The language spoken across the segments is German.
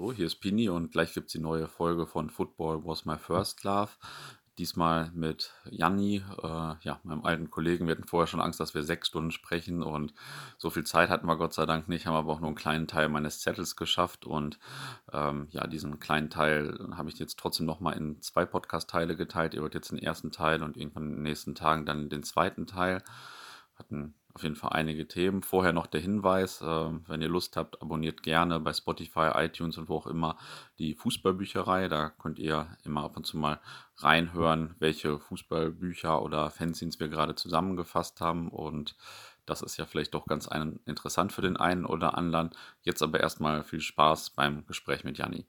Hallo, hier ist Pini und gleich gibt es die neue Folge von Football Was My First Love. Diesmal mit Janni, äh, ja, meinem alten Kollegen. Wir hatten vorher schon Angst, dass wir sechs Stunden sprechen und so viel Zeit hatten wir Gott sei Dank nicht, haben aber auch nur einen kleinen Teil meines Zettels geschafft und ähm, ja, diesen kleinen Teil habe ich jetzt trotzdem nochmal in zwei Podcast-Teile geteilt. Ihr hört jetzt den ersten Teil und irgendwann in den nächsten Tagen dann den zweiten Teil. Hatten auf jeden Fall einige Themen. Vorher noch der Hinweis, äh, wenn ihr Lust habt, abonniert gerne bei Spotify, iTunes und wo auch immer die Fußballbücherei. Da könnt ihr immer ab und zu mal reinhören, welche Fußballbücher oder Fanzines wir gerade zusammengefasst haben. Und das ist ja vielleicht doch ganz ein, interessant für den einen oder anderen. Jetzt aber erstmal viel Spaß beim Gespräch mit Janni.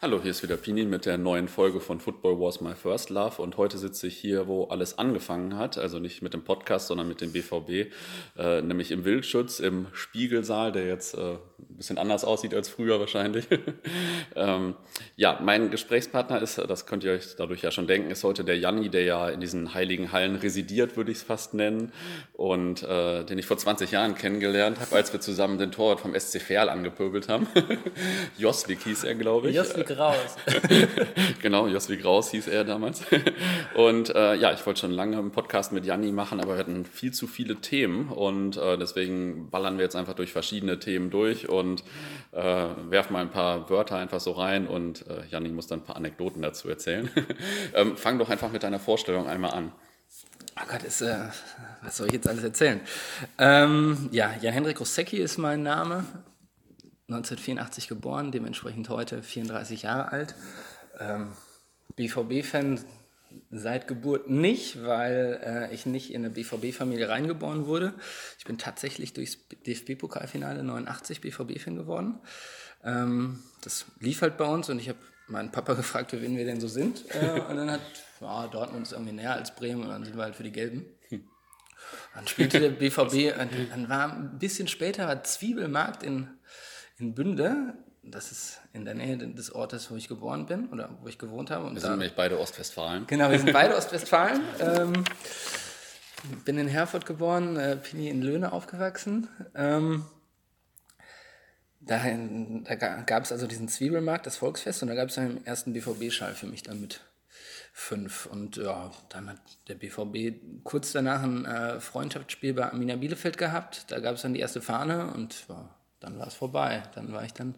Hallo, hier ist wieder Pini mit der neuen Folge von Football Was My First Love und heute sitze ich hier, wo alles angefangen hat, also nicht mit dem Podcast, sondern mit dem BVB, äh, nämlich im Wildschutz, im Spiegelsaal, der jetzt äh, ein bisschen anders aussieht als früher wahrscheinlich. ähm, ja, mein Gesprächspartner ist, das könnt ihr euch dadurch ja schon denken, ist heute der Janni, der ja in diesen heiligen Hallen residiert, würde ich es fast nennen, und äh, den ich vor 20 Jahren kennengelernt habe, als wir zusammen den Torwart vom SC Verl angepöbelt haben. Josvik hieß er, glaube ich. Josvik Graus. genau, Josvi Graus hieß er damals. Und äh, ja, ich wollte schon lange einen Podcast mit Janni machen, aber wir hatten viel zu viele Themen und äh, deswegen ballern wir jetzt einfach durch verschiedene Themen durch und äh, werfen mal ein paar Wörter einfach so rein und äh, Janni muss dann ein paar Anekdoten dazu erzählen. ähm, fang doch einfach mit deiner Vorstellung einmal an. Oh Gott, ist, äh, was soll ich jetzt alles erzählen? Ähm, ja, Jan-Hendrik Rossecki ist mein Name. 1984 geboren, dementsprechend heute 34 Jahre alt. Ähm, BVB-Fan seit Geburt nicht, weil äh, ich nicht in eine BVB-Familie reingeboren wurde. Ich bin tatsächlich durchs DFB-Pokalfinale 89 BVB-Fan geworden. Ähm, das lief halt bei uns und ich habe meinen Papa gefragt, für wen wir denn so sind. Äh, und dann hat ja, Dortmund ist irgendwie näher als Bremen und dann sind wir halt für die Gelben. Dann spielte der BVB, dann war ein bisschen später war Zwiebelmarkt in in Bünde. Das ist in der Nähe des Ortes, wo ich geboren bin oder wo ich gewohnt habe. Und wir sind nämlich beide Ostwestfalen. Genau, wir sind beide Ostwestfalen. Ähm, bin in Herford geboren, äh, bin hier in Löhne aufgewachsen. Ähm, da, da gab es also diesen Zwiebelmarkt, das Volksfest, und da gab es einen ersten BVB-Schall für mich dann mit fünf. Und ja, dann hat der BVB kurz danach ein äh, Freundschaftsspiel bei Arminia Bielefeld gehabt. Da gab es dann die erste Fahne und ja, dann war es vorbei. Dann war ich dann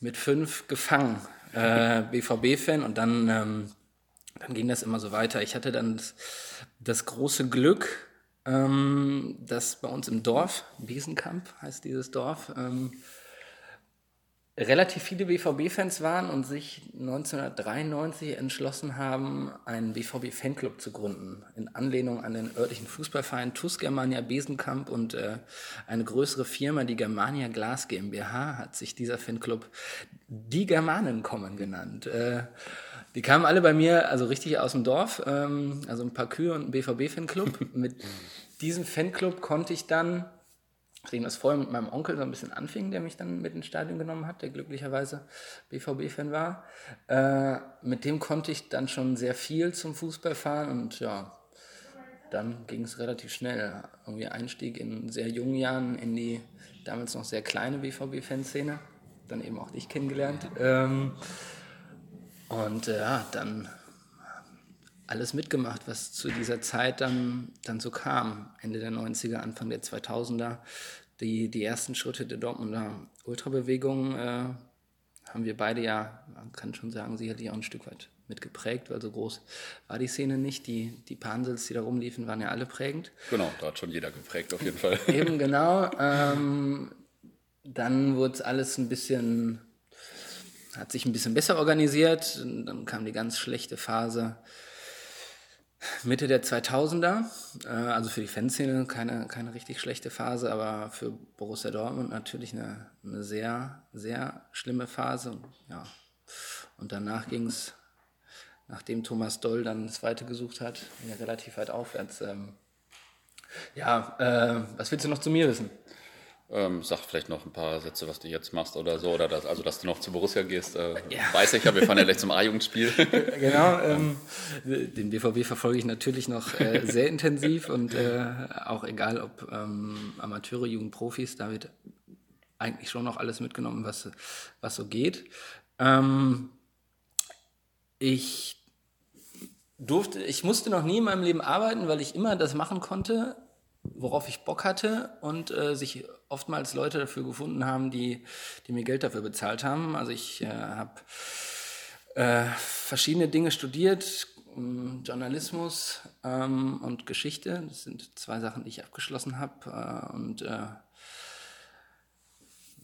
mit fünf gefangen, äh, BVB-Fan und dann, ähm, dann ging das immer so weiter. Ich hatte dann das, das große Glück, ähm, dass bei uns im Dorf, Biesenkamp heißt dieses Dorf, ähm, relativ viele BVB-Fans waren und sich 1993 entschlossen haben, einen BVB-Fanclub zu gründen, in Anlehnung an den örtlichen Fußballverein TuS Germania Besenkamp und äh, eine größere Firma, die Germania Glas GmbH, hat sich dieser Fanclub die Germanen kommen genannt. Äh, die kamen alle bei mir, also richtig aus dem Dorf, ähm, also ein paar Kühe und ein BVB-Fanclub. Mit diesem Fanclub konnte ich dann Nachdem das vorher mit meinem Onkel so ein bisschen anfing, der mich dann mit ins Stadion genommen hat, der glücklicherweise BVB-Fan war, äh, mit dem konnte ich dann schon sehr viel zum Fußball fahren und ja, dann ging es relativ schnell. Irgendwie Einstieg in sehr jungen Jahren in die damals noch sehr kleine BVB-Fanszene, dann eben auch dich kennengelernt. Ähm, und äh, ja, dann alles mitgemacht, was zu dieser Zeit dann, dann so kam. Ende der 90er, Anfang der 2000er. Die, die ersten Schritte der Dortmunder Ultrabewegung äh, haben wir beide ja, man kann schon sagen, sicherlich auch ein Stück weit mitgeprägt, weil so groß war die Szene nicht. Die, die Pansels, die da rumliefen, waren ja alle prägend. Genau, da hat schon jeder geprägt auf jeden Fall. Eben genau. Ähm, dann wurde alles ein bisschen, hat sich ein bisschen besser organisiert. Dann kam die ganz schlechte Phase Mitte der 2000er, äh, also für die Fanszene keine, keine richtig schlechte Phase, aber für Borussia Dortmund natürlich eine, eine sehr, sehr schlimme Phase. Ja. Und danach ging es, nachdem Thomas Doll dann das Zweite gesucht hat, relativ weit aufwärts. Ähm, ja, äh, was willst du noch zu mir wissen? Ähm, sag vielleicht noch ein paar Sätze, was du jetzt machst oder so, oder das, also dass du noch zu Borussia gehst, äh, ja. weiß ich ja, wir fahren ja gleich zum A-Jugendspiel. genau, ähm, den BVB verfolge ich natürlich noch äh, sehr intensiv und äh, auch egal ob ähm, Amateure, Jugendprofis, da wird eigentlich schon noch alles mitgenommen, was, was so geht. Ähm, ich durfte, ich musste noch nie in meinem Leben arbeiten, weil ich immer das machen konnte, worauf ich Bock hatte und äh, sich oftmals Leute dafür gefunden haben, die, die mir Geld dafür bezahlt haben. Also ich äh, habe äh, verschiedene Dinge studiert, ähm, Journalismus ähm, und Geschichte. Das sind zwei Sachen, die ich abgeschlossen habe äh, und äh,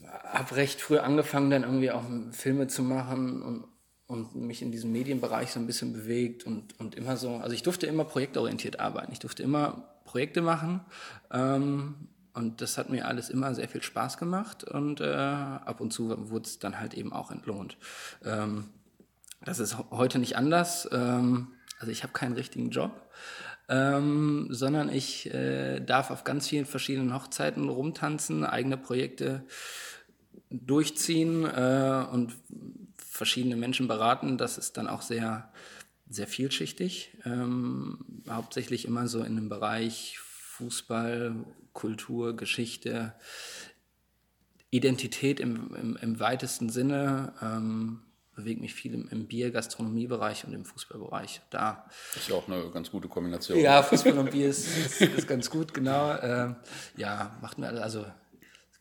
habe recht früh angefangen, dann irgendwie auch Filme zu machen und, und mich in diesem Medienbereich so ein bisschen bewegt und, und immer so, also ich durfte immer projektorientiert arbeiten. Ich durfte immer Projekte machen ähm, und das hat mir alles immer sehr viel Spaß gemacht und äh, ab und zu wurde es dann halt eben auch entlohnt. Ähm, das ist heute nicht anders. Ähm, also ich habe keinen richtigen Job. Ähm, sondern ich äh, darf auf ganz vielen verschiedenen Hochzeiten rumtanzen, eigene Projekte durchziehen äh, und verschiedene Menschen beraten. Das ist dann auch sehr, sehr vielschichtig. Ähm, hauptsächlich immer so in dem Bereich Fußball, Kultur, Geschichte, Identität im, im, im weitesten Sinne. Ähm, bewege mich viel im, im Bier-, Gastronomiebereich und im Fußballbereich. Da das ist ja auch eine ganz gute Kombination. Ja, Fußball und Bier ist, ist, ist ganz gut, genau. Ähm, ja, macht mir also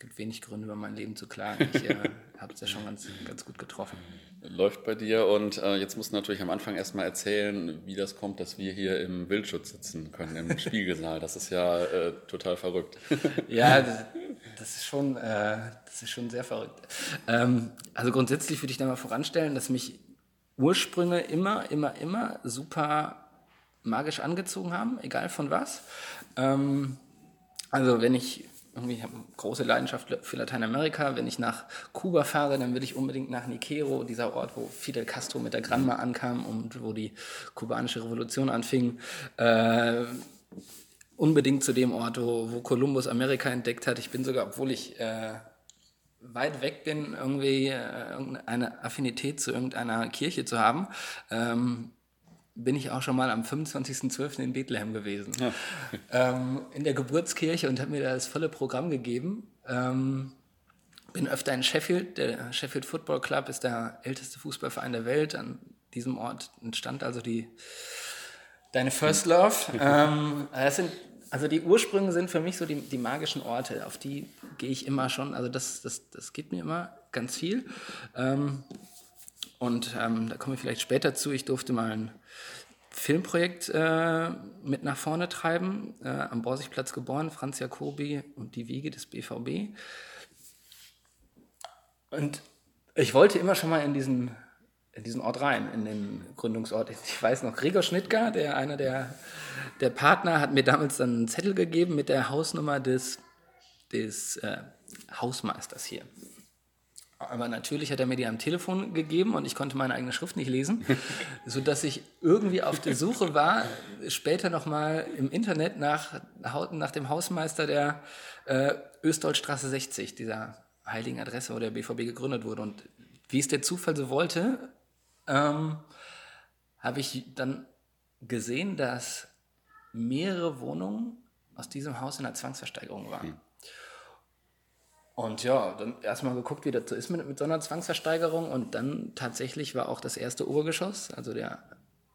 gibt wenig Gründe, über mein Leben zu klagen. Ich äh, habe es ja schon ganz, ganz gut getroffen. Läuft bei dir und äh, jetzt musst du natürlich am Anfang erstmal erzählen, wie das kommt, dass wir hier im Wildschutz sitzen können, im Spiegelsaal. Das ist ja äh, total verrückt. ja, das, das, ist schon, äh, das ist schon sehr verrückt. Ähm, also grundsätzlich würde ich da mal voranstellen, dass mich Ursprünge immer, immer, immer super magisch angezogen haben, egal von was. Ähm, also wenn ich irgendwie, ich habe eine große Leidenschaft für Lateinamerika. Wenn ich nach Kuba fahre, dann will ich unbedingt nach Niquero, dieser Ort, wo Fidel Castro mit der Granma ankam und wo die kubanische Revolution anfing. Äh, unbedingt zu dem Ort, wo, wo Kolumbus Amerika entdeckt hat. Ich bin sogar, obwohl ich äh, weit weg bin, irgendwie äh, eine Affinität zu irgendeiner Kirche zu haben, ähm, bin ich auch schon mal am 25.12. in Bethlehem gewesen. Ja. Ähm, in der Geburtskirche und habe mir da das volle Programm gegeben. Ähm, bin öfter in Sheffield. Der Sheffield Football Club ist der älteste Fußballverein der Welt. An diesem Ort entstand also die Deine First Love. ähm, das sind, also die Ursprünge sind für mich so die, die magischen Orte. Auf die gehe ich immer schon. Also das, das, das gibt mir immer ganz viel. Ähm, und ähm, da komme ich vielleicht später zu. Ich durfte mal ein Filmprojekt äh, mit nach vorne treiben, äh, am Borsigplatz geboren, Franz Jacobi und die Wiege des BVB. Und ich wollte immer schon mal in diesen, in diesen Ort rein, in den Gründungsort. Ich weiß noch, Gregor Schnittger, der einer der, der Partner, hat mir damals dann einen Zettel gegeben mit der Hausnummer des, des äh, Hausmeisters hier. Aber natürlich hat er mir die am Telefon gegeben und ich konnte meine eigene Schrift nicht lesen, sodass ich irgendwie auf der Suche war, später nochmal im Internet nach, nach dem Hausmeister der äh, Östdeutschstraße 60, dieser heiligen Adresse, wo der BVB gegründet wurde. Und wie es der Zufall so wollte, ähm, habe ich dann gesehen, dass mehrere Wohnungen aus diesem Haus in der Zwangsversteigerung waren. Und ja, dann erstmal geguckt, wie das so ist mit, mit so einer Zwangsversteigerung. Und dann tatsächlich war auch das erste Obergeschoss, also der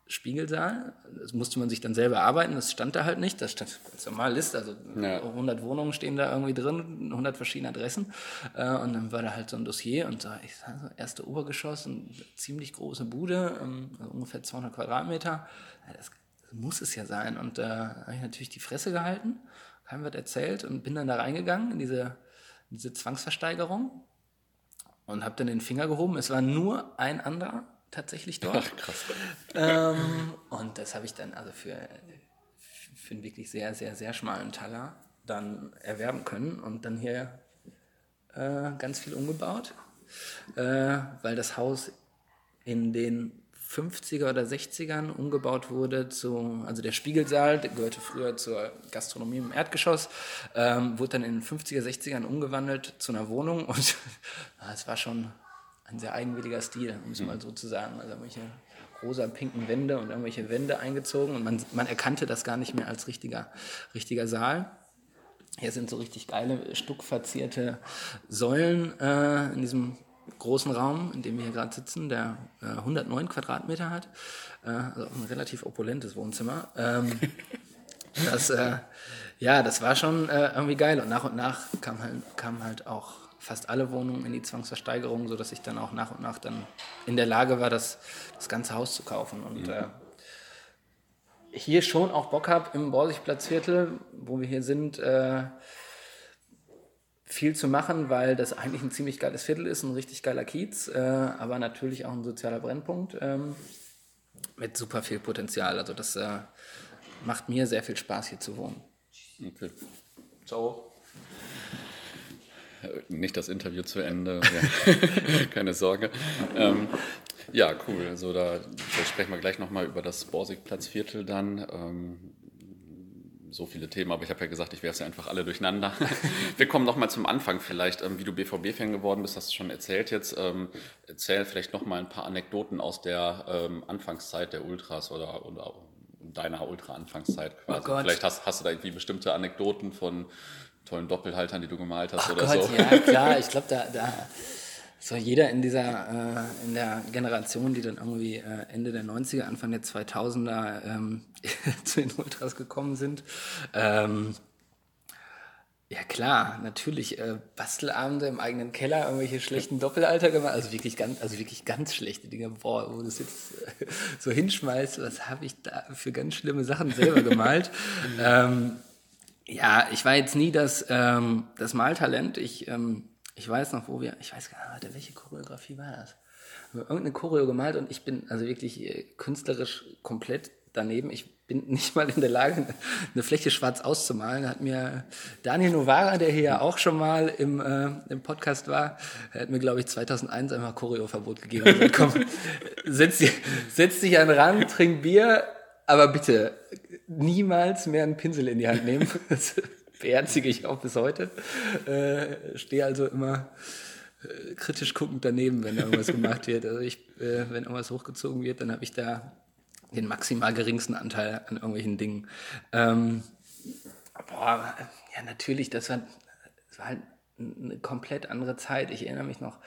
Spiegelsaal. Das musste man sich dann selber arbeiten, das stand da halt nicht. Das stand ganz normal Liste, also ja. 100 Wohnungen stehen da irgendwie drin, 100 verschiedene Adressen. Äh, und dann war da halt so ein Dossier und so, ich sag so, erste Obergeschoss, eine ziemlich große Bude, ähm, also ungefähr 200 Quadratmeter. Das, muss es ja sein. Und da äh, habe ich natürlich die Fresse gehalten, keinem wird erzählt und bin dann da reingegangen in diese diese Zwangsversteigerung und habe dann den Finger gehoben. Es war nur ein anderer tatsächlich dort. Ach, krass. Ähm, und das habe ich dann also für, für einen wirklich sehr, sehr, sehr schmalen Taler dann erwerben können und dann hier äh, ganz viel umgebaut, äh, weil das Haus in den 50er oder 60ern umgebaut wurde zu, also der Spiegelsaal, der gehörte früher zur Gastronomie im Erdgeschoss, ähm, wurde dann in den 50er, 60ern umgewandelt zu einer Wohnung und es war schon ein sehr eigenwilliger Stil, um es mal so zu sagen. Also irgendwelche rosa pinken Wände und irgendwelche Wände eingezogen und man, man erkannte das gar nicht mehr als richtiger, richtiger Saal. Hier sind so richtig geile, stuckverzierte Säulen äh, in diesem großen Raum, in dem wir hier gerade sitzen, der äh, 109 Quadratmeter hat. Äh, also ein relativ opulentes Wohnzimmer. Ähm, das, äh, ja, das war schon äh, irgendwie geil. Und nach und nach kamen halt, kam halt auch fast alle Wohnungen in die Zwangsversteigerung, sodass ich dann auch nach und nach dann in der Lage war, das, das ganze Haus zu kaufen. Und mhm. äh, hier schon auch Bock habe im Borsigplatzviertel, wo wir hier sind, äh, viel zu machen, weil das eigentlich ein ziemlich geiles Viertel ist, ein richtig geiler Kiez, äh, aber natürlich auch ein sozialer Brennpunkt ähm, mit super viel Potenzial. Also das äh, macht mir sehr viel Spaß, hier zu wohnen. Okay. Ciao. Nicht das Interview zu Ende, ja. keine Sorge. Ähm, ja, cool. Also da, da sprechen wir gleich nochmal über das Borsigplatzviertel dann. Ähm, so viele Themen, aber ich habe ja gesagt, ich werfe sie einfach alle durcheinander. Wir kommen nochmal zum Anfang vielleicht, ähm, wie du BVB-Fan geworden bist, hast du schon erzählt jetzt. Ähm, erzähl vielleicht nochmal ein paar Anekdoten aus der ähm, Anfangszeit der Ultras oder, oder deiner Ultra-Anfangszeit quasi. Oh vielleicht hast, hast du da irgendwie bestimmte Anekdoten von tollen Doppelhaltern, die du gemalt hast oh oder Gott, so. Ja, klar, ich glaube, da, da so jeder in dieser, äh, in der Generation, die dann irgendwie äh, Ende der 90er, Anfang der 2000er ähm, zu den Ultras gekommen sind. Ähm, ja klar, natürlich äh, Bastelabende im eigenen Keller, irgendwelche schlechten Doppelalter gemacht, also wirklich ganz, also wirklich ganz schlechte Dinge, boah, wo du es jetzt äh, so hinschmeißt, was habe ich da für ganz schlimme Sachen selber gemalt. ähm, ja, ich war jetzt nie das, ähm, das Maltalent. Ich ähm, ich weiß noch, wo wir, ich weiß gar nicht, welche Choreografie war das? Wir haben irgendeine Choreo gemalt und ich bin also wirklich äh, künstlerisch komplett daneben. Ich bin nicht mal in der Lage, eine Fläche schwarz auszumalen. Hat mir Daniel Novara, der hier ja auch schon mal im, äh, im Podcast war, hat mir, glaube ich, 2001 einmal Choreoverbot gegeben. Also, komm, setz, dich, setz dich an den Rand, trink Bier, aber bitte niemals mehr einen Pinsel in die Hand nehmen beherzige ich auch bis heute. Äh, Stehe also immer äh, kritisch guckend daneben, wenn irgendwas gemacht wird. Also ich, äh, wenn irgendwas hochgezogen wird, dann habe ich da den maximal geringsten Anteil an irgendwelchen Dingen. Ähm, boah, ja, natürlich, das war, das war halt eine komplett andere Zeit. Ich erinnere mich noch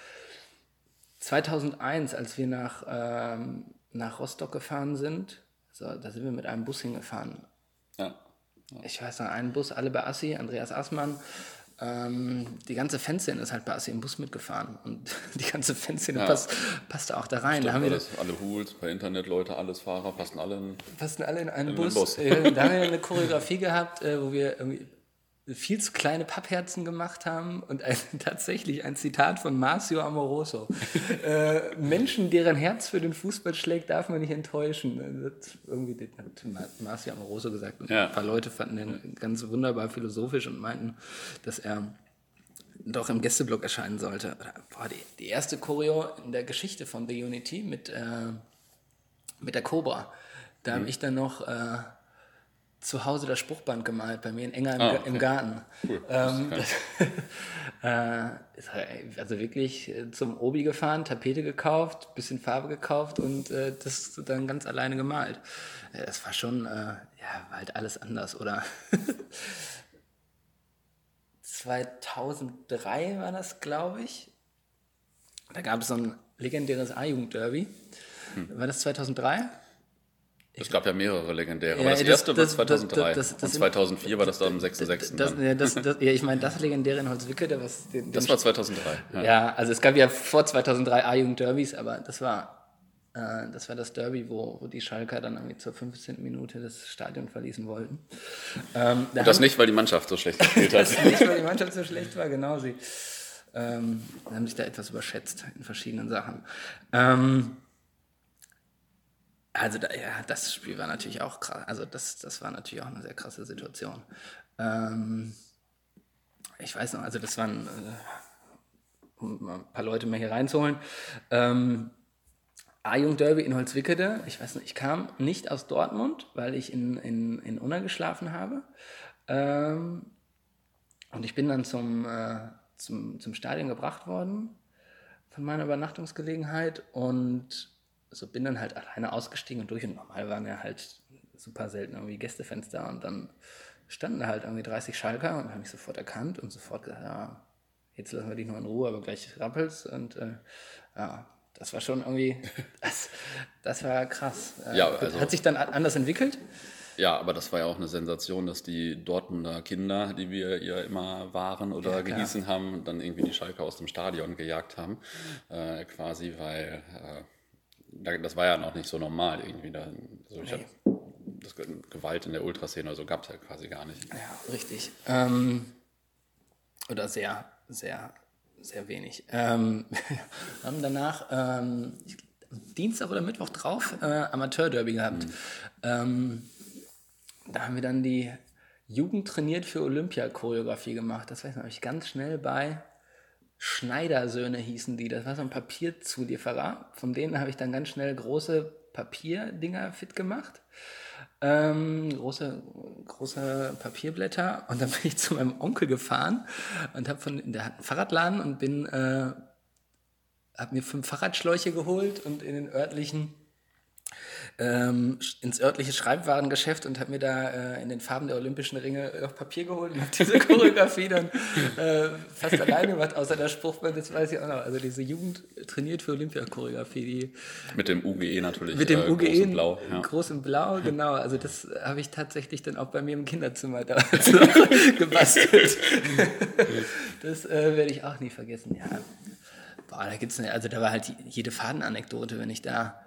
2001, als wir nach, ähm, nach Rostock gefahren sind. So, da sind wir mit einem Bus hingefahren. Ja ich weiß noch, einen Bus, alle bei Assi, Andreas Assmann. Ähm, die ganze Fanszene ist halt bei Assi im Bus mitgefahren und die ganze Fanszene ja. passt, passte auch da rein. Stimmt, da haben wir alle Hools, bei Internetleute, alles Fahrer, passen alle in, passen alle in einen in Bus. Bus. Äh, da haben wir eine Choreografie gehabt, äh, wo wir irgendwie viel zu kleine Pappherzen gemacht haben und ein, tatsächlich ein Zitat von Marcio Amoroso. äh, Menschen, deren Herz für den Fußball schlägt, darf man nicht enttäuschen. Das irgendwie hat Marcio Amoroso gesagt. Ja. Ein paar Leute fanden den ganz wunderbar philosophisch und meinten, dass er doch im Gästeblock erscheinen sollte. Boah, die, die erste Choreo in der Geschichte von The Unity mit, äh, mit der Cobra. Da mhm. habe ich dann noch... Äh, zu Hause das Spruchband gemalt, bei mir in Enger im, ah, okay. im Garten. Cool. Ähm, äh, also wirklich äh, zum Obi gefahren, Tapete gekauft, bisschen Farbe gekauft und äh, das dann ganz alleine gemalt. Äh, das war schon, äh, ja, war halt alles anders, oder? 2003 war das, glaube ich. Da gab es so ein legendäres A-Jugend-Derby. Hm. War das 2003? Es gab ja mehrere legendäre. Ja, aber das, das erste das, war 2003. Das, und 2004 war das dann am 6.6. Ja, ich meine, das legendäre in Holzwickede. Was den, das war 2003. Ja. ja. also es gab ja vor 2003 A-Jugend-Derbys, aber das war, äh, das war das Derby, wo, wo die Schalker dann irgendwie zur 15. Minute das Stadion verließen wollten. Ähm, da und das nicht, weil die Mannschaft so schlecht gespielt hat. das nicht, weil die Mannschaft so schlecht war, genau. Sie ähm, haben sich da etwas überschätzt in verschiedenen Sachen. Ähm, also da, ja, das Spiel war natürlich auch krass. Also das, das war natürlich auch eine sehr krasse Situation. Ähm, ich weiß noch, also das waren, äh, um ein paar Leute mehr hier reinzuholen. Ähm, A-Jung-Derby in Holzwickede. Ich weiß noch, ich kam nicht aus Dortmund, weil ich in, in, in Unna geschlafen habe. Ähm, und ich bin dann zum, äh, zum, zum Stadion gebracht worden von meiner Übernachtungsgelegenheit und so bin dann halt alleine ausgestiegen und durch und normal waren ja halt super selten irgendwie Gästefans da und dann standen da halt irgendwie 30 Schalker und haben mich sofort erkannt und sofort gesagt, ja, jetzt lassen wir dich noch in Ruhe, aber gleich rappelt's und äh, ja, das war schon irgendwie, das, das war krass. Äh, Ja, also- Hat sich dann anders entwickelt? Ja, aber das war ja auch eine Sensation, dass die Dortmunder Kinder, die wir ja immer waren oder Ja, genießen haben, dann irgendwie die Schalke aus dem Stadion gejagt haben. Äh, quasi, weil äh, das war ja noch nicht so normal irgendwie. Da, so, Nee. hab, das Ge- Gewalt in der Ultraszene oder so gab es ja quasi gar nicht. Ja, richtig. Ähm, oder sehr, sehr, sehr wenig. Ähm, wir haben danach ähm, Dienstag oder Mittwoch drauf äh, Amateur-Derby gehabt. Ähm, da haben wir dann die Jugend trainiert für Olympia-Choreografie gemacht. Das weiß ich noch, ich ganz schnell bei Schneidersöhne hießen die. Das war so ein Papierzulieferer. Von denen habe ich dann ganz schnell große Papierdinger fit gemacht. Ähm, große, große Papierblätter. Und dann bin ich zu meinem Onkel gefahren und habe von, der hat einen Fahrradladen und bin, äh, habe mir fünf Fahrradschläuche geholt und in den örtlichen ähm, ins örtliche Schreibwarengeschäft und habe mir da äh, in den Farben der Olympischen Ringe noch Papier geholt und habe diese Choreografie dann äh, fast alleine gemacht, außer der Spruchband, das weiß ich auch noch. Also diese Jugend trainiert für Olympia-Choreografie, die Mit dem UGE natürlich. mit dem äh, UGE groß und blau. Ja. groß in Blau, genau. Also das habe ich tatsächlich dann auch bei mir im Kinderzimmer da gebastelt. das äh, werde ich auch nie vergessen. Ja, boah, da gibt's eine, also da war halt jede Fadenanekdote, wenn ich da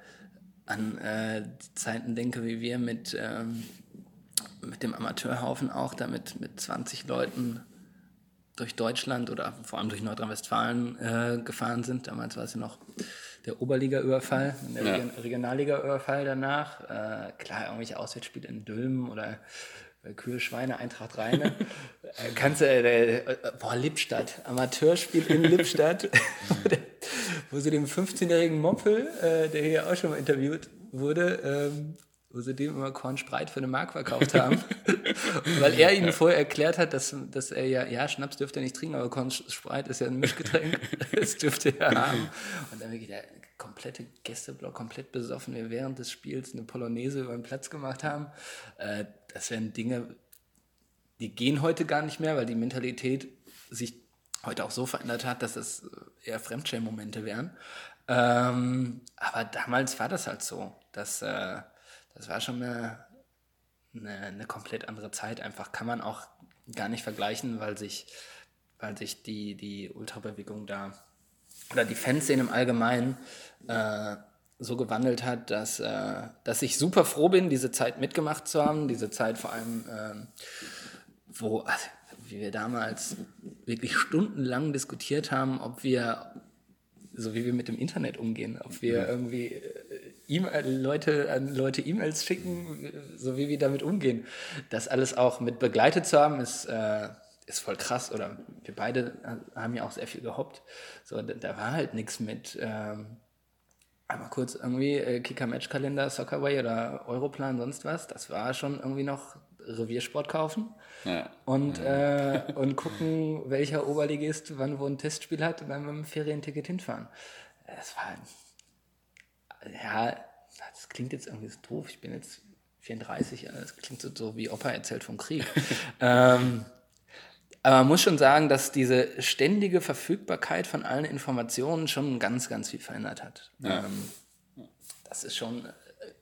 an äh, die Zeiten denke, wie wir mit ähm, mit dem Amateurhaufen auch da mit, mit 20 Leuten durch Deutschland oder vor allem durch Nordrhein-Westfalen äh, gefahren sind. Damals war es ja noch der Oberliga-Überfall, der Ja. Region- Regionalliga-Überfall danach. Äh, klar, irgendwelche Auswärtsspiele in Dülmen oder Kühe, Schweine, Eintracht Rheine. äh, kannst du, äh, äh, boah, Lippstadt, Amateurspiel in Lippstadt, wo sie dem 15-jährigen Moppel, äh, der hier auch schon mal interviewt wurde, ähm, wo sie dem immer Korn Spreit für eine Mark verkauft haben. Weil er ihnen vorher erklärt hat, dass, dass er ja, ja, Schnaps dürfte er nicht trinken, aber Korn Spreit ist ja ein Mischgetränk. das dürfte er haben. Und dann wirklich der komplette Gästeblock, komplett besoffen, wir während des Spiels eine Polonaise über den Platz gemacht haben. Äh, das wären Dinge, die gehen heute gar nicht mehr, weil die Mentalität sich heute auch so verändert hat, dass es eher Fremdschämen-Momente wären. Ähm, aber damals war das halt so. Das, äh, das war schon eine, eine, eine komplett andere Zeit. Einfach kann man auch gar nicht vergleichen, weil sich, weil sich die, die Ultrabewegung da oder die Fanszene im Allgemeinen äh, so gewandelt hat, dass, äh, dass ich super froh bin, diese Zeit mitgemacht zu haben. Diese Zeit vor allem, ähm, wo, also, wie wir damals wirklich stundenlang diskutiert haben, ob wir, so wie wir mit dem Internet umgehen, ob wir irgendwie E-Mail- Leute an Leute E-Mails schicken, so wie wir damit umgehen. Das alles auch mit begleitet zu haben, ist, äh, ist voll krass. Oder wir beide haben ja auch sehr viel gehoppt. So, da, da war halt nichts mit ähm, einmal kurz irgendwie äh, Kicker-Match-Kalender, Soccerway oder Europlan, sonst was. Das war schon irgendwie noch Reviersport kaufen Ja. und, äh, und gucken, welcher Oberligist wann wo ein Testspiel hat und dann mit dem Ferienticket hinfahren. Das war, ja, das klingt jetzt irgendwie so doof. Ich bin jetzt 34, ja, das klingt so, so wie Opa erzählt vom Krieg. ähm, aber man muss schon sagen, dass diese ständige Verfügbarkeit von allen Informationen schon ganz, ganz viel verändert hat. Ja. Ähm, das ist schon,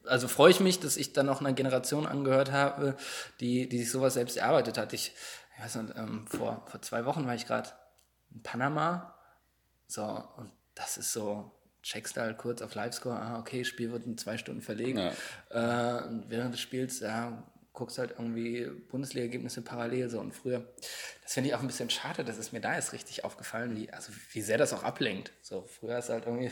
also freue ich mich, dass ich dann noch einer Generation angehört habe, die, die sich sowas selbst erarbeitet hat. Ich, ich weiß nicht, ähm, vor, vor zwei Wochen war ich gerade in Panama. So, und das ist so, checkst halt kurz auf Livescore, ah, okay, Spiel wird in zwei Stunden verlegt. Äh, und während des Spiels, ja, guckst halt irgendwie Bundesliga-Ergebnisse parallel so und früher. Das finde ich auch ein bisschen schade, das ist mir da erst richtig aufgefallen, wie, also wie sehr das auch ablenkt. So, früher du halt irgendwie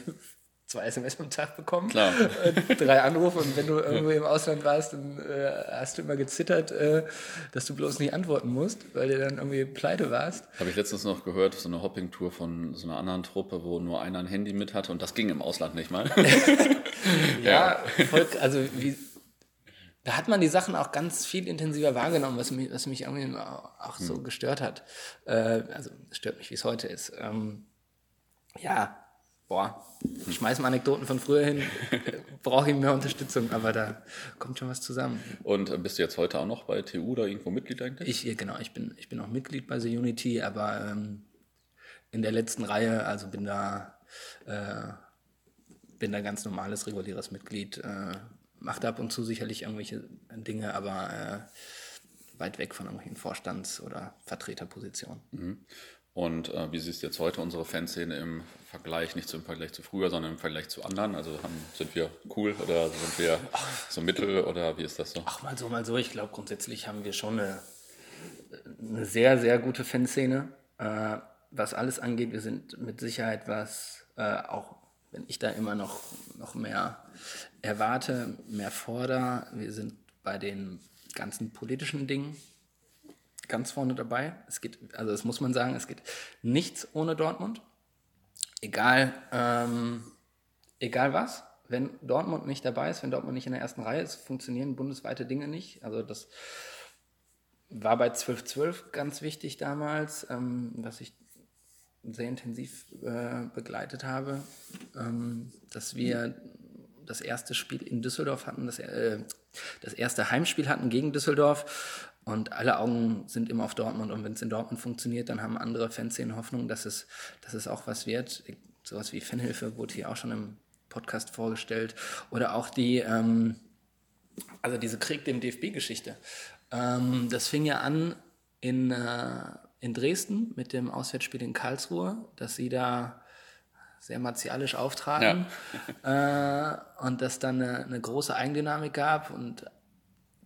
zwei SMS am Tag bekommen, Klar. äh, drei Anrufe und wenn du irgendwo im Ausland warst, dann äh, hast du immer gezittert, äh, dass du bloß nicht antworten musst, weil du dann irgendwie pleite warst. Habe ich letztens noch gehört, so eine Hopping-Tour von so einer anderen Truppe, wo nur einer ein Handy mit hatte und das ging im Ausland nicht mal. Ja, voll, also wie, da hat man die Sachen auch ganz viel intensiver wahrgenommen, was mich, was mich irgendwie auch so gestört hat. Äh, also es stört mich, wie es heute ist. Ähm, ja, boah, schmeißen Anekdoten von früher hin, brauche ich mehr Unterstützung, aber da kommt schon was zusammen. Und äh, bist du jetzt heute auch noch bei TU oder irgendwo Mitglied eigentlich? Ich, genau, ich bin, ich bin auch Mitglied bei The Unity, aber ähm, in der letzten Reihe, also bin da, äh, bin da ganz normales, reguläres Mitglied, äh, macht ab und zu sicherlich irgendwelche Dinge, aber äh, weit weg von irgendwelchen Vorstands- oder Vertreterpositionen. Mhm. Und äh, wie siehst du jetzt heute unsere Fanszene im Vergleich, nicht im Vergleich zu früher, sondern im Vergleich zu anderen? Also haben, sind wir cool oder sind wir so mittel oder wie ist das so? Ach, mal so, mal so. Ich glaube, grundsätzlich haben wir schon eine, eine sehr, sehr gute Fanszene, äh, was alles angeht. Wir sind mit Sicherheit was, äh, auch wenn ich da immer noch, noch mehr erwarte, mehr fordere. Wir sind bei den ganzen politischen Dingen ganz vorne dabei. Es geht, also das muss man sagen, es geht nichts ohne Dortmund. Egal, ähm, egal was. Wenn Dortmund nicht dabei ist, wenn Dortmund nicht in der ersten Reihe ist, funktionieren bundesweite Dinge nicht. Also das war bei 12-12 ganz wichtig damals, ähm, was ich sehr intensiv äh, begleitet habe, ähm, dass wir das erste Spiel in Düsseldorf hatten, das, äh, das erste Heimspiel hatten gegen Düsseldorf und alle Augen sind immer auf Dortmund. Und wenn es in Dortmund funktioniert, dann haben andere Fanszenen Hoffnung, dass es, dass es auch was wird. Sowas wie Fanhilfe wurde hier auch schon im Podcast vorgestellt. Oder auch die, ähm, also diese Krieg dem DFB-Geschichte. Ähm, das fing ja an in, äh, in Dresden mit dem Auswärtsspiel in Karlsruhe, dass sie da sehr martialisch auftraten ja. äh, und dass dann eine, eine große Eigendynamik gab und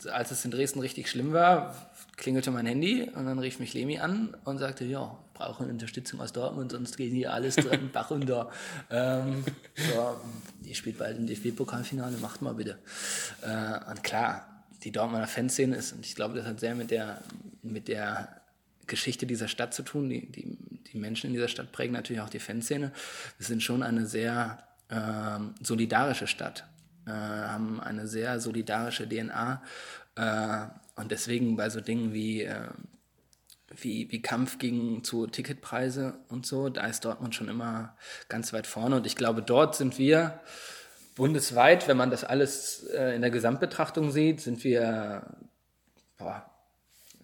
als es in Dresden richtig schlimm war, klingelte mein Handy und dann rief mich Lemi an und sagte, ja, ich brauche Unterstützung aus Dortmund, sonst geht hier alles drin, Bach runter. Ähm, so, ihr spielt bald im DFB-Pokalfinale, macht mal bitte. Äh, und klar, die Dortmunder Fanszene ist, und ich glaube, das hat sehr mit der, mit der Geschichte dieser Stadt zu tun. Die, die, die Menschen in dieser Stadt prägen natürlich auch die Fanszene. Wir sind schon eine sehr äh, solidarische Stadt haben eine sehr solidarische DNA. Äh, und deswegen bei so Dingen wie, äh, wie, wie Kampf gegen zu Ticketpreise und so, da ist Dortmund schon immer ganz weit vorne. Und ich glaube, dort sind wir bundesweit, wenn man das alles äh, in der Gesamtbetrachtung sieht, sind wir, boah,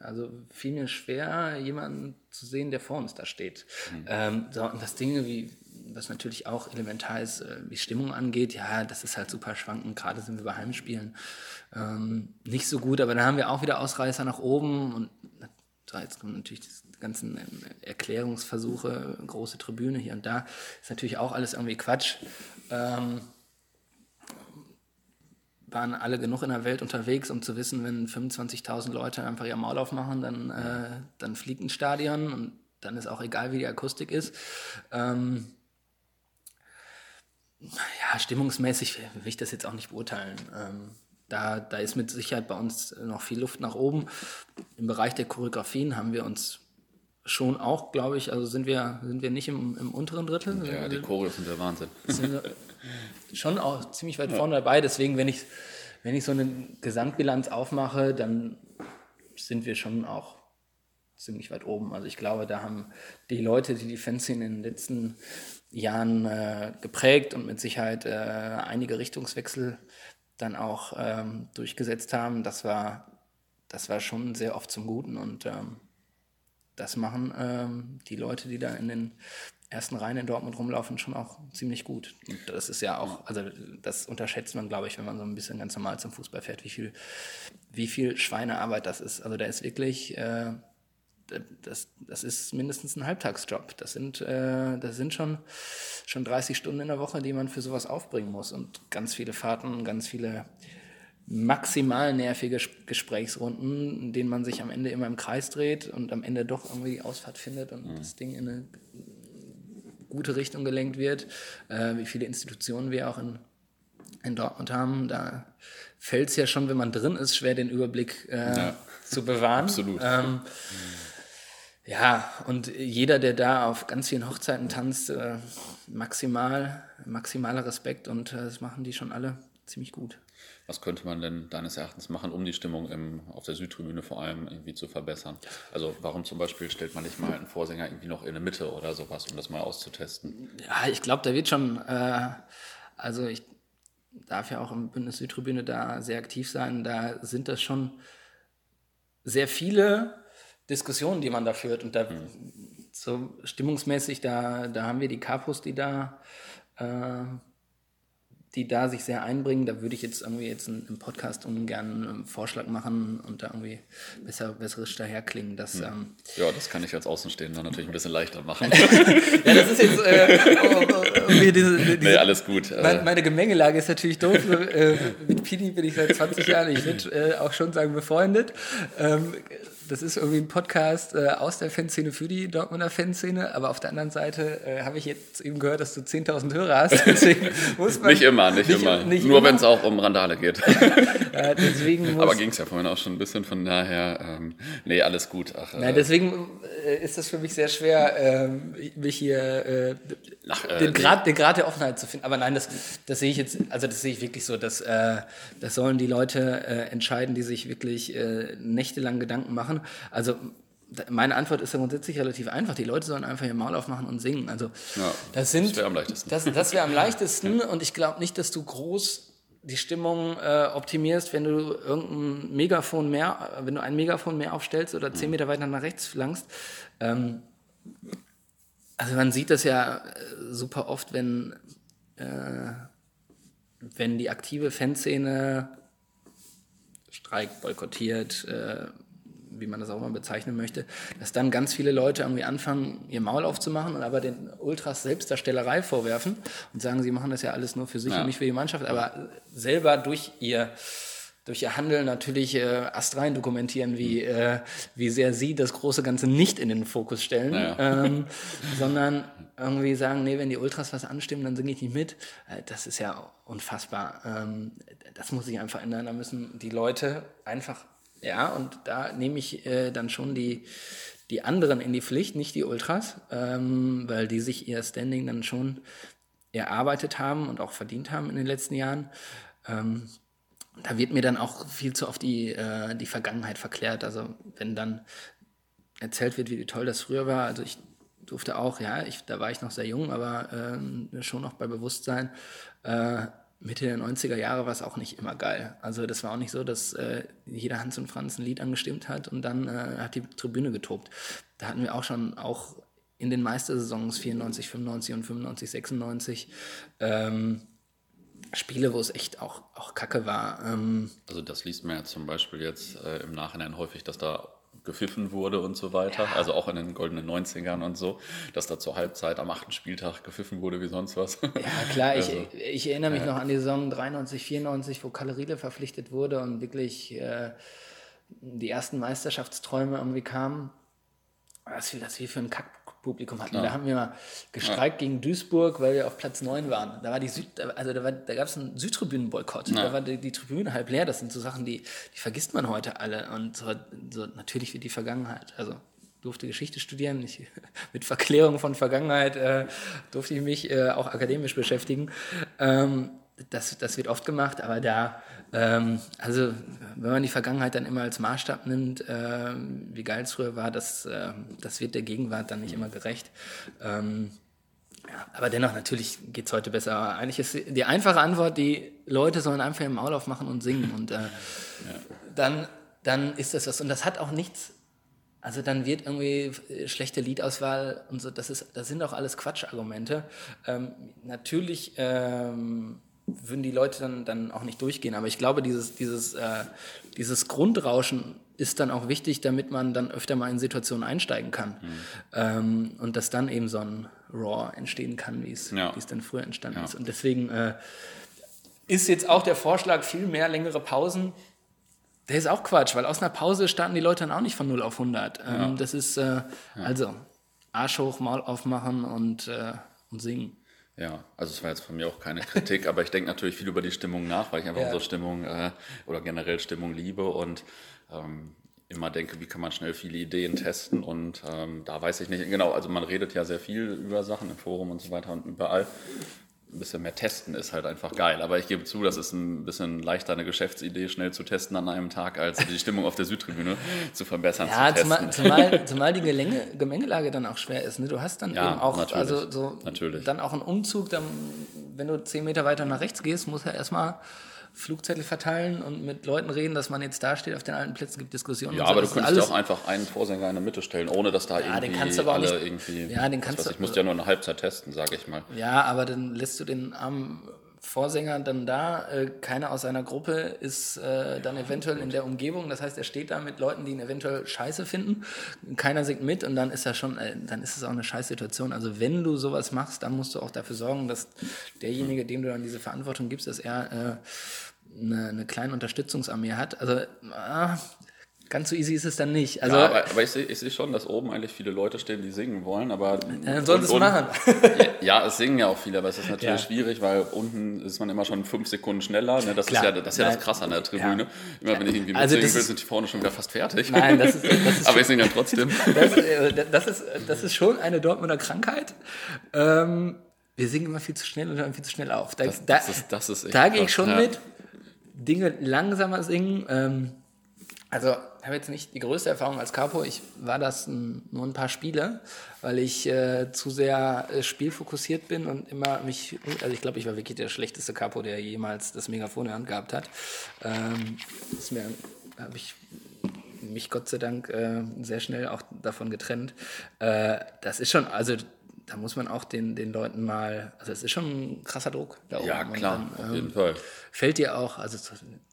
also fiel mir schwer, jemanden zu sehen, der vor uns da steht. Mhm. Ähm, so, und das Dinge wie, was natürlich auch elementar ist, äh, wie Stimmung angeht, ja, das ist halt super schwankend. Gerade sind wir bei Heimspielen ähm, nicht so gut, aber dann haben wir auch wieder Ausreißer nach oben und so, jetzt kommen natürlich die ganzen ähm, Erklärungsversuche, große Tribüne hier und da. Ist natürlich auch alles irgendwie Quatsch. Ähm, waren alle genug in der Welt unterwegs, um zu wissen, wenn 25.000 Leute einfach ihr Maul aufmachen, dann, äh, dann fliegt ein Stadion und dann ist auch egal, wie die Akustik ist. Ähm, ja, stimmungsmäßig will ich das jetzt auch nicht beurteilen. Ähm, da, da ist mit Sicherheit bei uns noch viel Luft nach oben. Im Bereich der Choreografien haben wir uns schon auch, glaube ich, also sind wir, sind wir nicht im, im unteren Drittel. Ja, die Choreos sind der Wahnsinn. Sind wir schon auch ziemlich weit vorne dabei. Deswegen, wenn ich, wenn ich so eine Gesamtbilanz aufmache, dann sind wir schon auch ziemlich weit oben. Also ich glaube, da haben die Leute, die die Fanszene in den letzten Jahren äh, geprägt und mit Sicherheit äh, einige Richtungswechsel dann auch ähm, durchgesetzt haben. Das war, das war schon sehr oft zum Guten und ähm, das machen ähm, die Leute, die da in den ersten Reihen in Dortmund rumlaufen, schon auch ziemlich gut. Und das ist ja auch, also das unterschätzt man, glaube ich, wenn man so ein bisschen ganz normal zum Fußball fährt, wie viel, wie viel Schweinearbeit das ist. Also da ist wirklich äh, das, das ist mindestens ein Halbtagsjob. Das sind, äh, das sind schon, schon 30 Stunden in der Woche, die man für sowas aufbringen muss. Und ganz viele Fahrten, ganz viele maximal nervige Gesprächsrunden, in denen man sich am Ende immer im Kreis dreht und am Ende doch irgendwie die Ausfahrt findet und mhm. das Ding in eine gute Richtung gelenkt wird. Äh, wie viele Institutionen wir auch in, in Dortmund haben, da fällt es ja schon, wenn man drin ist, schwer den Überblick äh, ja. zu bewahren. Absolut. Ähm, mhm. Ja, und jeder, der da auf ganz vielen Hochzeiten tanzt, äh, maximal, maximaler Respekt und äh, das machen die schon alle ziemlich gut. Was könnte man denn deines Erachtens machen, um die Stimmung im, auf der Südtribüne vor allem irgendwie zu verbessern? Also warum zum Beispiel stellt man nicht mal einen Vorsänger irgendwie noch in der Mitte oder sowas, um das mal auszutesten? Ja, ich glaube, da wird schon, äh, also ich darf ja auch im Bündnis Südtribüne da sehr aktiv sein, da sind das schon sehr viele Diskussionen, die man da führt und da mhm. so stimmungsmäßig, da, da haben wir die Kapus, die da äh, die da sich sehr einbringen. Da würde ich jetzt irgendwie jetzt im Podcast ungern einen Vorschlag machen und da irgendwie besser, besserisch daherklingen. Dass, ja. Ähm, ja, das kann ich als Außenstehender natürlich ein bisschen leichter machen. ja, das ist jetzt äh, irgendwie diese, diese nee, alles gut. Meine, meine, Gemengelage ist natürlich doof. äh, mit Pini bin ich seit 20 Jahren, ich würde äh, auch schon sagen, befreundet. Ähm, das ist irgendwie ein Podcast äh, aus der Fanszene für die Dortmunder Fanszene, aber auf der anderen Seite äh, habe ich jetzt eben gehört, dass du 10.000 Hörer hast. Deswegen muss man nicht immer, nicht, nicht immer. Nicht Nur wenn es auch um Randale geht. ja, aber ging es ja vorhin auch schon ein bisschen, von daher, ähm, nee, alles gut. Ach, Nein, äh, deswegen äh, ist das für mich sehr schwer, ähm, mich hier äh, Ach, äh, den, Grad, den Grad der Offenheit zu finden. Aber nein, das, das sehe ich jetzt, also das sehe ich wirklich so, dass das sollen die Leute entscheiden, die sich wirklich nächtelang Gedanken machen also meine Antwort ist ja grundsätzlich relativ einfach. Die Leute sollen einfach ihr Maul aufmachen und singen. Also ja, das, sind, das wäre am leichtesten. Das, das wäre am leichtesten und ich glaube nicht, dass du groß die Stimmung äh, optimierst, wenn du irgendein Megafon mehr, wenn du ein Megafon mehr aufstellst oder zehn mhm. Meter weiter nach rechts flankst. Ähm, also man sieht das ja äh, super oft, wenn, äh, wenn die aktive Fanszene streikt, boykottiert, äh, wie man das auch mal bezeichnen möchte, dass dann ganz viele Leute irgendwie anfangen, ihr Maul aufzumachen und aber den Ultras Selbstdarstellerei vorwerfen und sagen, sie machen das ja alles nur für sich ja. und nicht für die Mannschaft, aber selber durch ihr durch ihr Handeln natürlich äh, astrein dokumentieren, wie, äh, wie sehr sie das große Ganze nicht in den Fokus stellen, ja. ähm, sondern irgendwie sagen, nee, wenn die Ultras was anstimmen, dann singe ich nicht mit. Äh, das ist ja unfassbar. Ähm, das muss sich einfach ändern. Da müssen die Leute einfach ja, und da nehme ich äh, dann schon die, die anderen in die Pflicht, nicht die Ultras, ähm, weil die sich ihr Standing dann schon erarbeitet haben und auch verdient haben in den letzten Jahren. Ähm, da wird mir dann auch viel zu oft die, äh, die Vergangenheit verklärt. Also wenn dann erzählt wird, wie toll das früher war. Also ich durfte auch, ja, ich, da war ich noch sehr jung, aber ähm, schon noch bei Bewusstsein. Äh, Mitte der 90er Jahre war es auch nicht immer geil. Also das war auch nicht so, dass äh, jeder Hans und Franz ein Lied angestimmt hat und dann äh, hat die Tribüne getobt. Da hatten wir auch schon auch in den Meistersaisons 94, 95 und 95, 96 ähm, Spiele, wo es echt auch, auch kacke war. Ähm, also das liest man ja zum Beispiel jetzt äh, im Nachhinein häufig, dass da gepfiffen wurde und so weiter. Ja. Also auch in den goldenen 90ern und so, dass da zur Halbzeit am achten Spieltag gepfiffen wurde wie sonst was. Ja, klar. also, ich, ich, erinnere mich ja. noch an die Saison 93, 94, wo Kalle Riedle verpflichtet wurde und wirklich äh, die ersten Meisterschaftsträume irgendwie kamen. Was wir, das wir für ein Kack Publikum hatten. Ja. Da haben wir mal gestreikt ja. gegen Duisburg, weil wir auf Platz 9 waren. Da war die Süd, also da, da gab es einen Südtribünenboykott. Ja. Da war die, die, Tribüne halb leer. Das sind so Sachen, die, die vergisst man heute alle. Und so, so natürlich wird die Vergangenheit. Also durfte Geschichte studieren. Ich, mit Verklärung von Vergangenheit äh, durfte ich mich äh, auch akademisch beschäftigen. Ähm, das, das wird oft gemacht, aber da, ähm, also wenn man die Vergangenheit dann immer als Maßstab nimmt, äh, wie geil es früher war, das, äh, das wird der Gegenwart dann nicht immer gerecht. Ähm, ja, aber dennoch, natürlich geht es heute besser. Aber eigentlich ist die einfache Antwort, die Leute sollen einfach im Maul aufmachen und singen. Und äh, ja. dann, dann ist das was. Und das hat auch nichts also dann wird irgendwie schlechte Liedauswahl und so, das, ist, das sind auch alles Quatschargumente. Ähm, natürlich ähm, würden die Leute dann, dann auch nicht durchgehen. Aber ich glaube, dieses, dieses, äh, dieses Grundrauschen ist dann auch wichtig, damit man dann öfter mal in Situationen einsteigen kann. Mhm. Ähm, und dass dann eben so ein Raw entstehen kann, wie es ja. dann früher entstanden ja. ist. Und deswegen äh, ist jetzt auch der Vorschlag, viel mehr längere Pausen. Der ist auch Quatsch, weil aus einer Pause starten die Leute dann auch nicht von 0 auf 100. Ähm, ja. Das ist äh, also Arsch hoch, Maul aufmachen und, äh, und singen. Ja, also es war jetzt von mir auch keine Kritik, aber ich denke natürlich viel über die Stimmung nach, weil ich einfach ja. unsere Stimmung äh, oder generell Stimmung liebe und ähm, immer denke, wie kann man schnell viele Ideen testen und ähm, da weiß ich nicht, genau, also man redet ja sehr viel über Sachen im Forum und so weiter und überall. Ein bisschen mehr testen ist halt einfach geil. Aber ich gebe zu, das ist ein bisschen leichter, eine Geschäftsidee schnell zu testen an einem Tag, als die Stimmung auf der Südtribüne zu verbessern. Ja, zu zumal, zumal, zumal, die Gelänge, Gemengelage dann auch schwer ist. Ne? Du hast dann ja, eben auch, natürlich, also so, natürlich. dann auch einen Umzug, dann, wenn du zehn Meter weiter nach rechts gehst, muss er erstmal Flugzettel verteilen und mit Leuten reden, dass man jetzt da steht auf den alten Plätzen, gibt Diskussionen. Ja, aber du könntest ja auch einfach einen Vorsänger in der Mitte stellen, ohne dass da ja, irgendwie alle nicht, irgendwie. Ja, den kannst du. Ich muss ja nur eine Halbzeit testen, sage ich mal. Ja, aber dann lässt du den armen Vorsänger dann da, äh, keiner aus seiner Gruppe ist äh, dann eventuell in der Umgebung. Das heißt, er steht da mit Leuten, die ihn eventuell scheiße finden. Keiner singt mit und dann ist er schon, äh, dann ist es auch eine Scheißsituation. Also wenn du sowas machst, dann musst du auch dafür sorgen, dass derjenige, dem du dann diese Verantwortung gibst, dass er äh, eine, eine kleine Unterstützungsarmee hat. Also äh, Ganz so easy ist es dann nicht. Also, ja, aber, aber ich sehe ich seh schon, dass oben eigentlich viele Leute stehen, die singen wollen, aber... Dann sollen sie es machen. ja, es singen ja auch viele, aber es ist natürlich ja. schwierig, weil unten ist man immer schon fünf Sekunden schneller. Ne? Das, Klar. ist ja, das ist ja das Krasse an der Tribüne. Ja. Immer wenn ich irgendwie also mitsingen will, sind die vorne schon wieder fast fertig. Nein, das ist... Das ist aber ich singe dann trotzdem. das, äh, das, ist, das ist schon eine Dortmunder Krankheit. Ähm, wir singen immer viel zu schnell und hören viel zu schnell auf. Da, das, das ist, das ist da gehe ich schon mit. Dinge langsamer singen. Ähm, also ich habe jetzt nicht die größte Erfahrung als Capo. Ich war das nur ein paar Spiele, weil ich äh, zu sehr äh, spielfokussiert bin und immer mich, also ich glaube, ich war wirklich der schlechteste Capo, der jemals das Megafon in der Hand gehabt hat. Ähm, ist mir, habe ich mich Gott sei Dank äh, sehr schnell auch davon getrennt. Äh, das ist schon, also da muss man auch den, den Leuten mal, also es ist schon ein krasser Druck da oben. Ja, klar, dann, auf jeden ähm, Fall. Fällt dir auch, also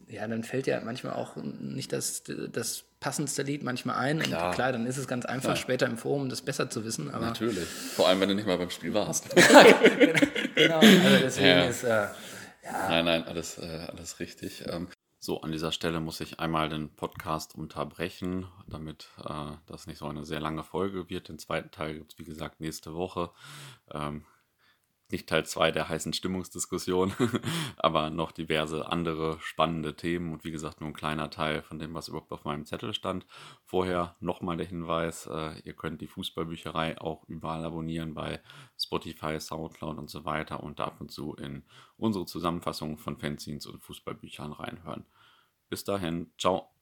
ja, dann fällt dir manchmal auch nicht das, das passendste Lied manchmal ein. Klar. Und klar, dann ist es ganz einfach, ja. später im Forum das besser zu wissen. Aber Natürlich. Vor allem, wenn du nicht mal beim Spiel warst. genau, also deswegen ja. ist. Äh, ja. Nein, nein, alles, äh, alles richtig. Ähm, so, an dieser Stelle muss ich einmal den Podcast unterbrechen, damit äh, das nicht so eine sehr lange Folge wird. Den zweiten Teil gibt es, wie gesagt, nächste Woche. Ähm, nicht Teil 2 der heißen Stimmungsdiskussion, aber noch diverse andere spannende Themen und wie gesagt nur ein kleiner Teil von dem, was überhaupt auf meinem Zettel stand. Vorher nochmal der Hinweis, äh, ihr könnt die Fußballbücherei auch überall abonnieren bei Spotify, Soundcloud und so weiter und ab und zu in unsere Zusammenfassung von Fanzines und Fußballbüchern reinhören. Bis dahin, ciao.